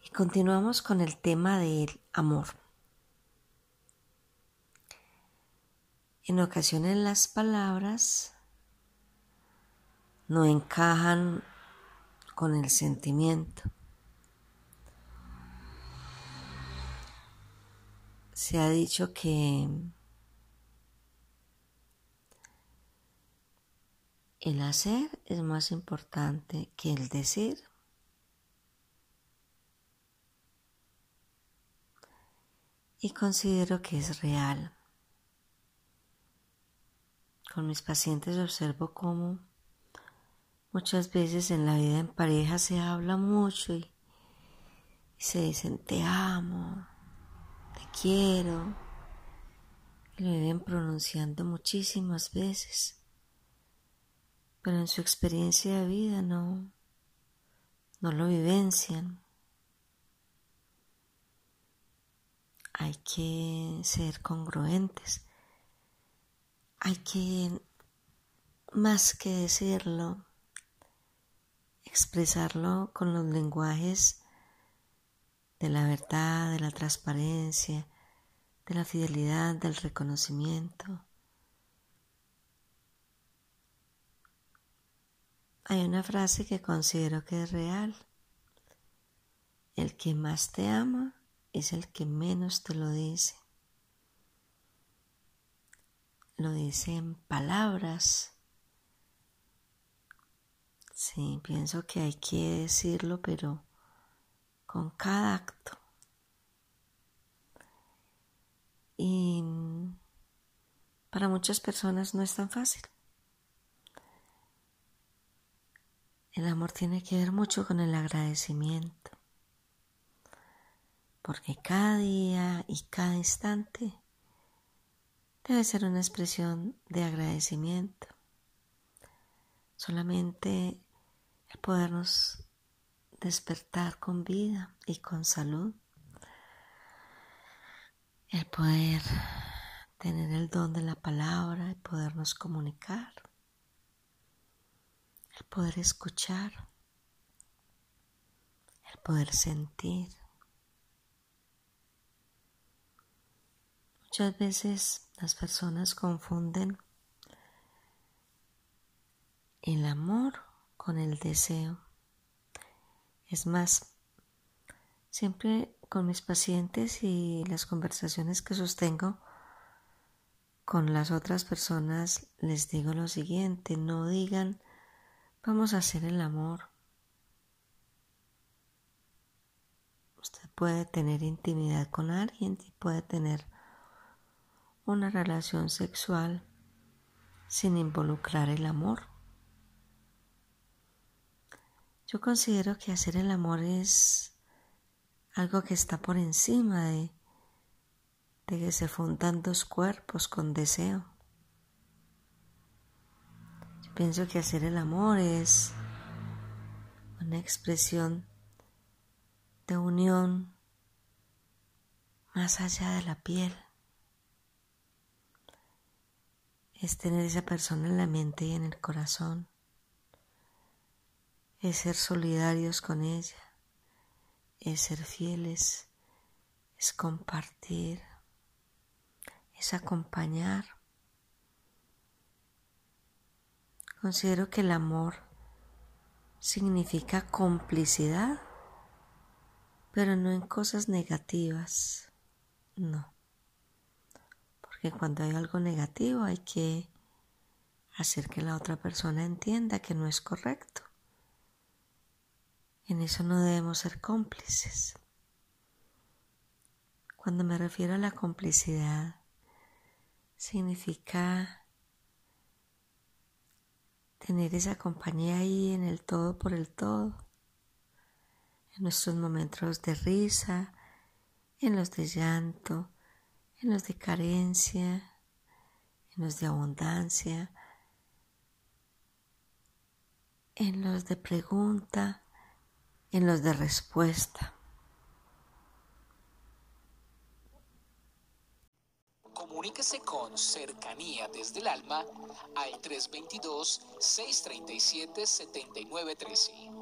Y continuamos con el tema del amor. En ocasiones las palabras no encajan con el sentimiento. Se ha dicho que el hacer es más importante que el decir. Y considero que es real. Con mis pacientes observo cómo Muchas veces en la vida en pareja se habla mucho y, se dicen te amo, te quiero. Y lo viven pronunciando muchísimas veces. Pero en su experiencia de vida no, no lo vivencian. Hay que ser congruentes. Hay que, más que decirlo, expresarlo con los lenguajes de la verdad, de la transparencia, de la fidelidad, del reconocimiento. Hay una frase que considero que es real. El que más te ama es el que menos te lo dice. Lo dice en palabras, Sí, pienso que hay que decirlo, pero con cada acto. Y para muchas personas no es tan fácil. El amor tiene que ver mucho con el agradecimiento, porque cada día y cada instante debe ser una expresión de agradecimiento. Solamente el podernos despertar con vida y con salud, el poder tener el don de la palabra, el podernos comunicar, el poder escuchar, el poder sentir. Muchas veces las personas confunden el amor con el deseo. Es más, siempre con mis pacientes y las conversaciones que sostengo con las otras personas les digo lo siguiente, no digan vamos a hacer el amor. Usted puede tener intimidad con alguien y puede tener una relación sexual sin involucrar el amor. Yo considero que hacer el amor es algo que está por encima de, de que se fundan dos cuerpos con deseo. Yo pienso que hacer el amor es una expresión de unión más allá de la piel. Es tener esa persona en la mente y en el corazón es ser solidarios con ella, es ser fieles, es compartir, es acompañar. Considero que el amor significa complicidad, pero no en cosas negativas, no. Porque cuando hay algo negativo hay que hacer que la otra persona entienda que no es correcto. En eso no debemos ser cómplices. Cuando me refiero a la complicidad, significa tener esa compañía ahí en el todo por el todo, en nuestros momentos de risa, en los de llanto, en los de carencia, en los de abundancia, en los de pregunta, en los de respuesta. Comuníquese con cercanía desde el alma al 322-637-7913.